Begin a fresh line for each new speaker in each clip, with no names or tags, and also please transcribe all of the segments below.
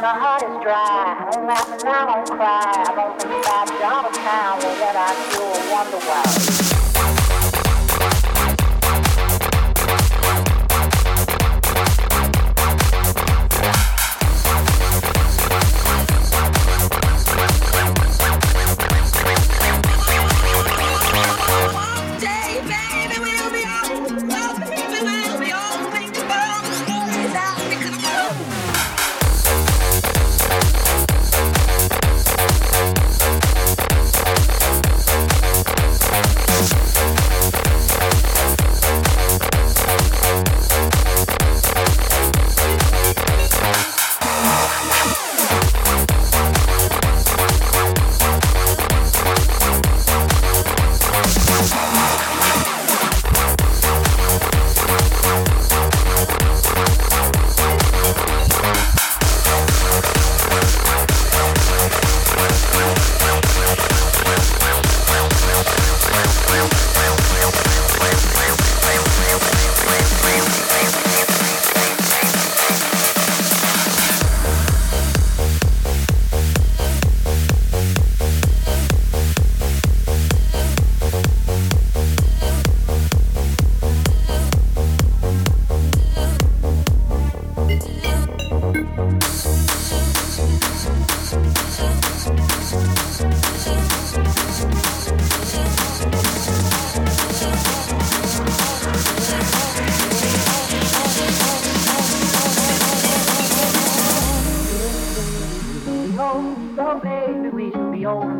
My heart is dry. Won't laugh and I won't cry. I won't think about all the time. Well, I still wonder why.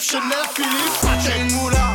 Genève, Genève, Philippe, t'es moula.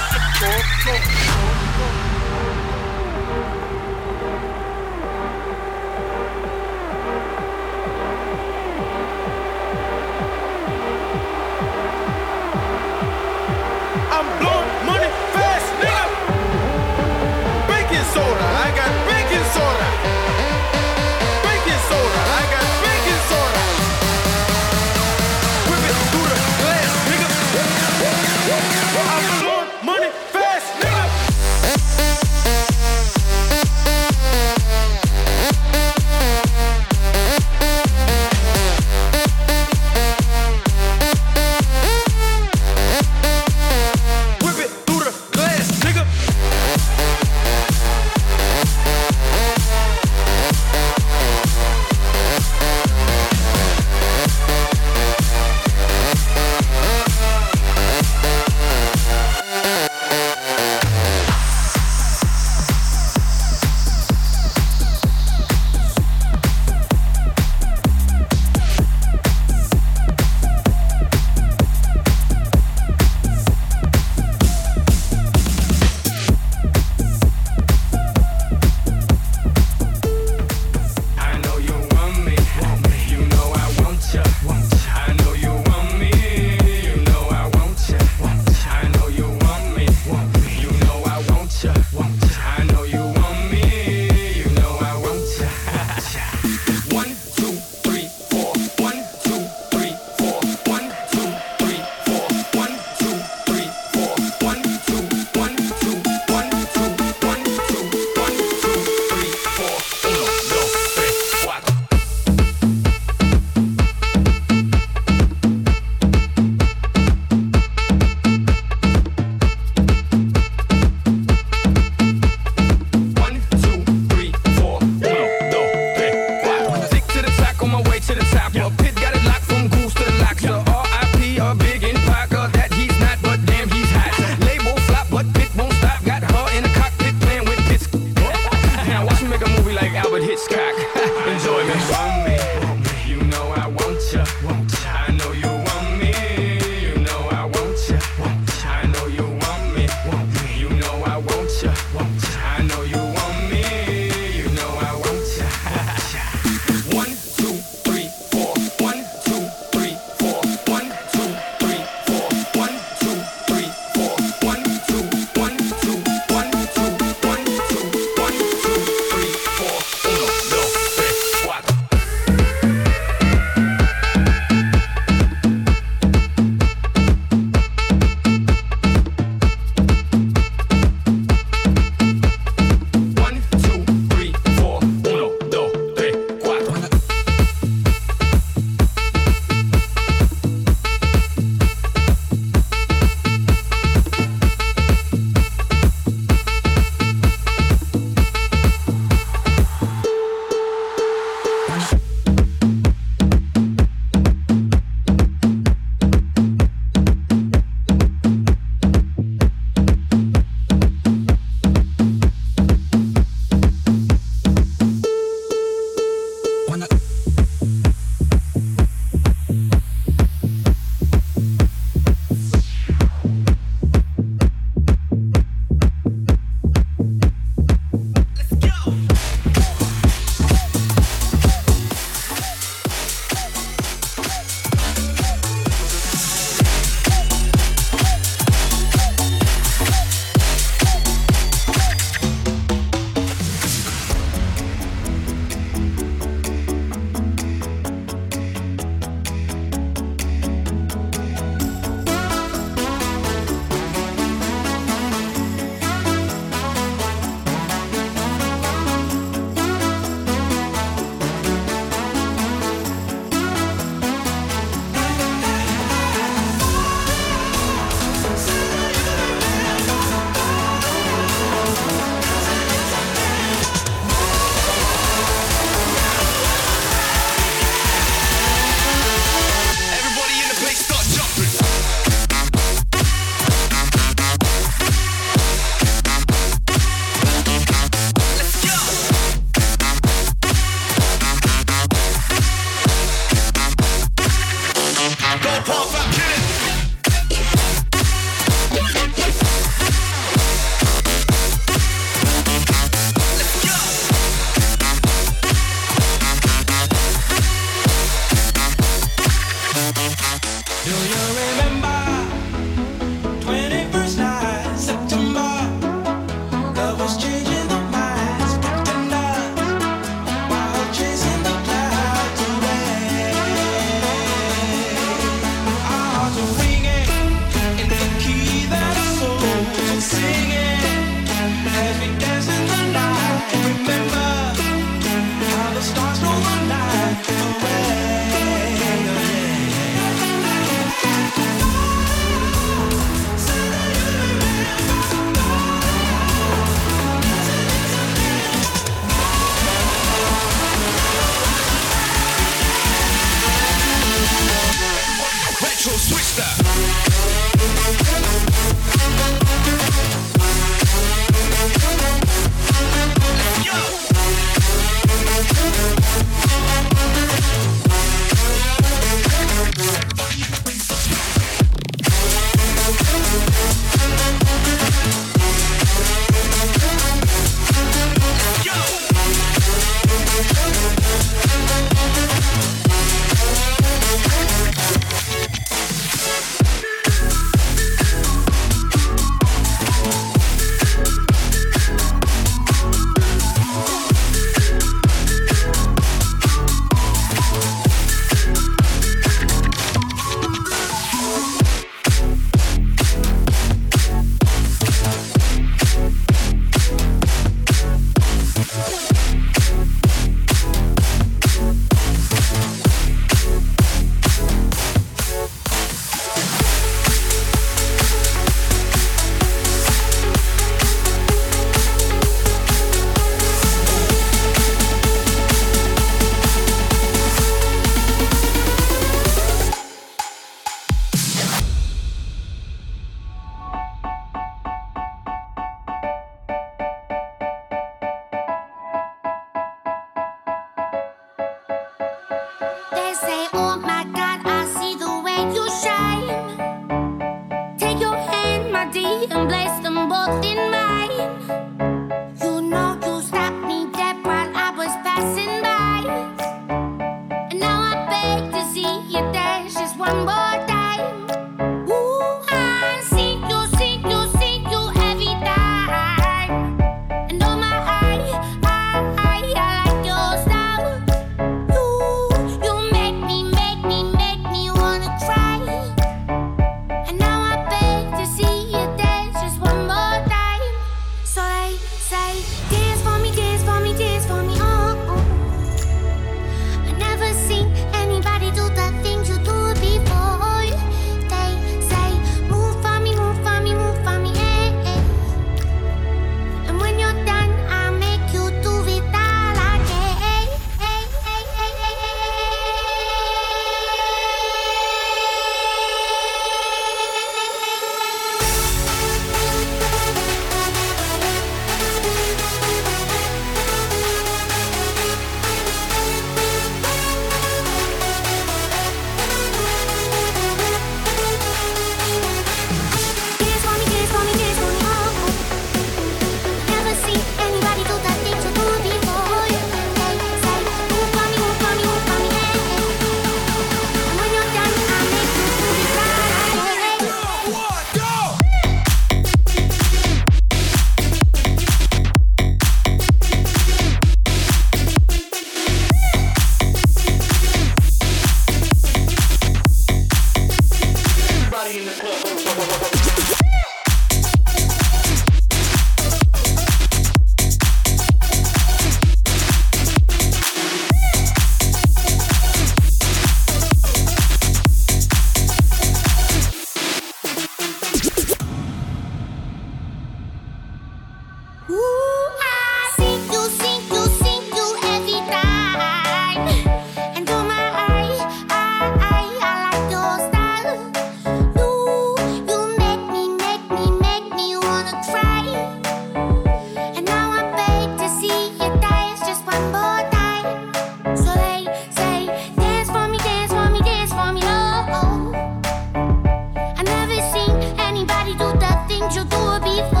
told you to before.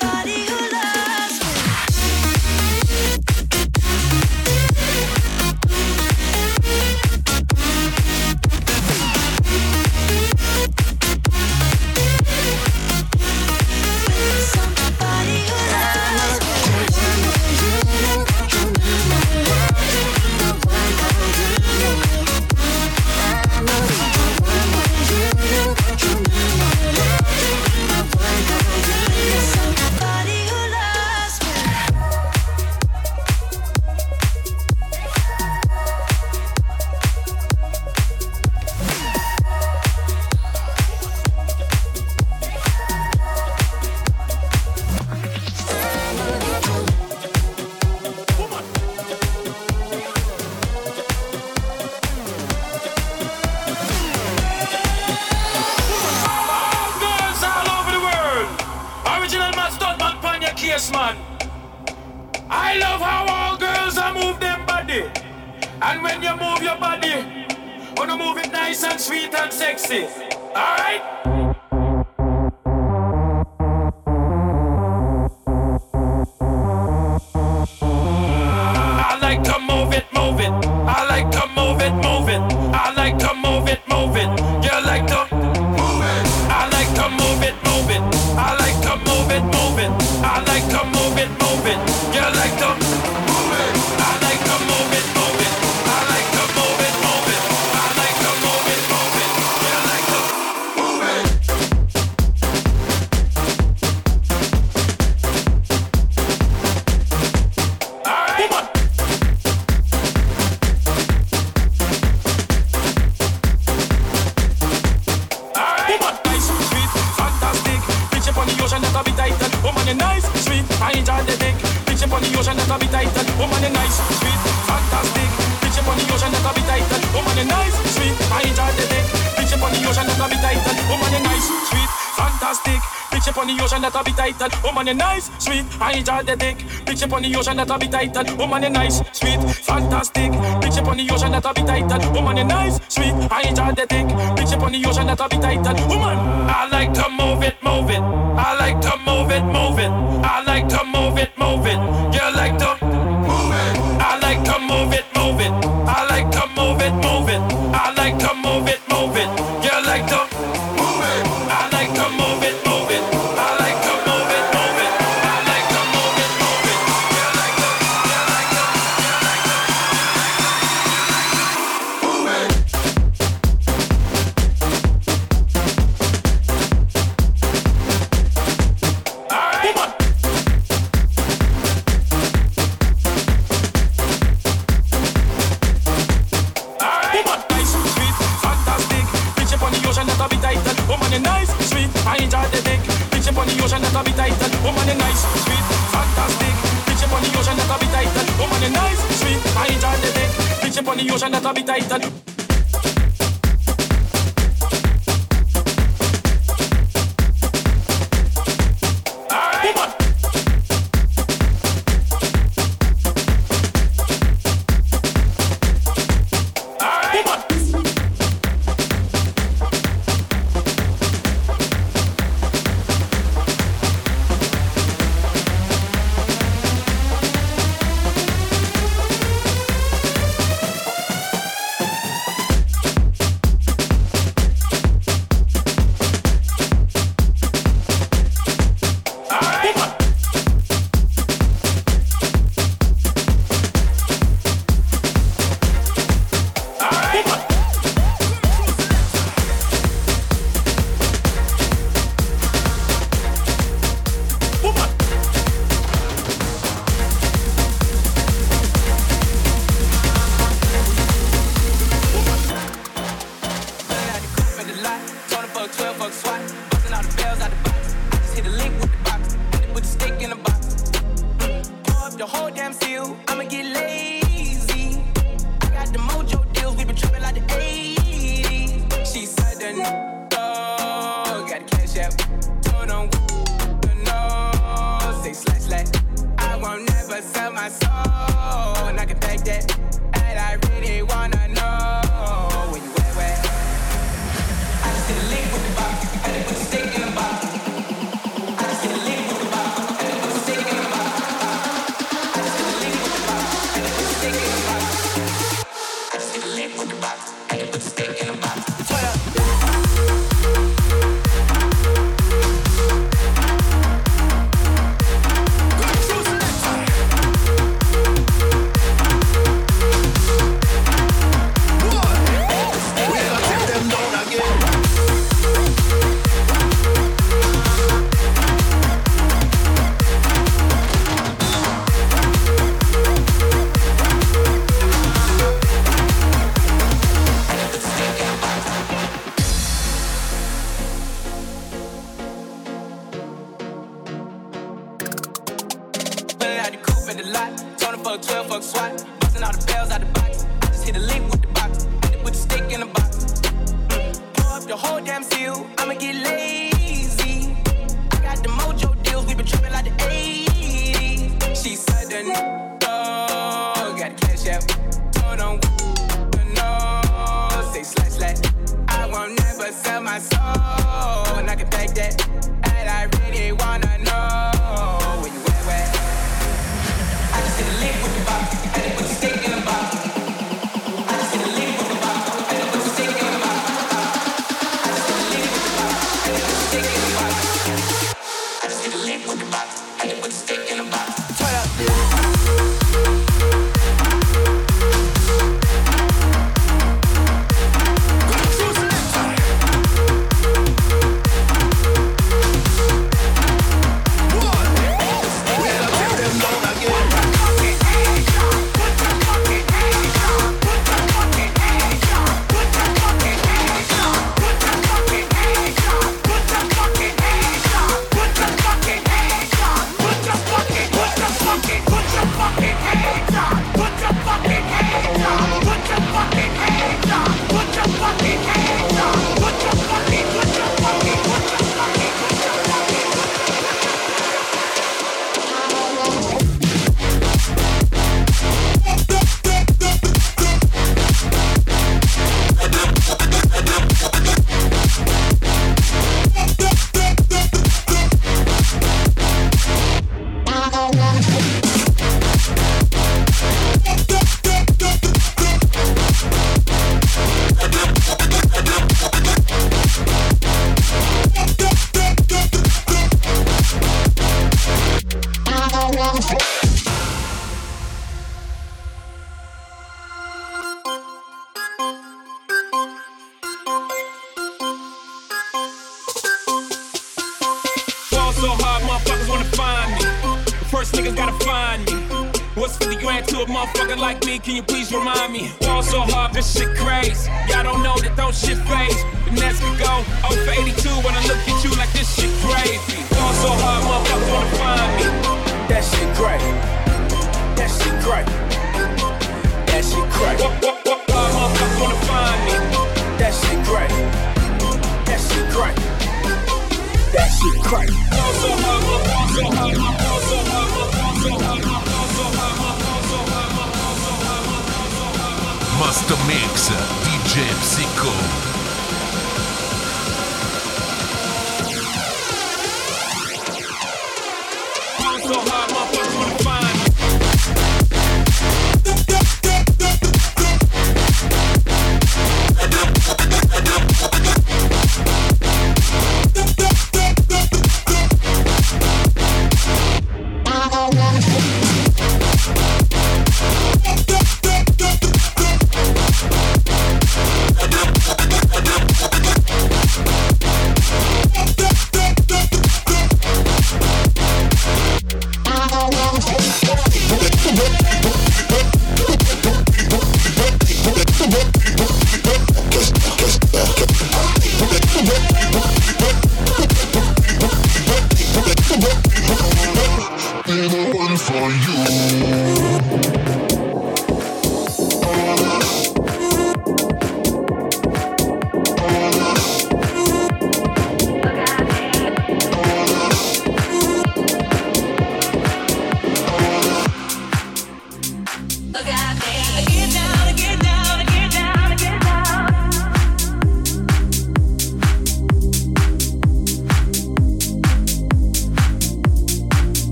body.
Woman, you nice, sweet, I enjoy the dick. Picture on the ocean that'll be tighter. Woman, you nice, sweet, fantastic. Picture on the ocean that'll be tighter. Woman, you nice, sweet, I enjoy the dick. Picture on the ocean that'll be tighter. Woman, I like to move it, move it. I like to move it, move it. I like to move it, move it. You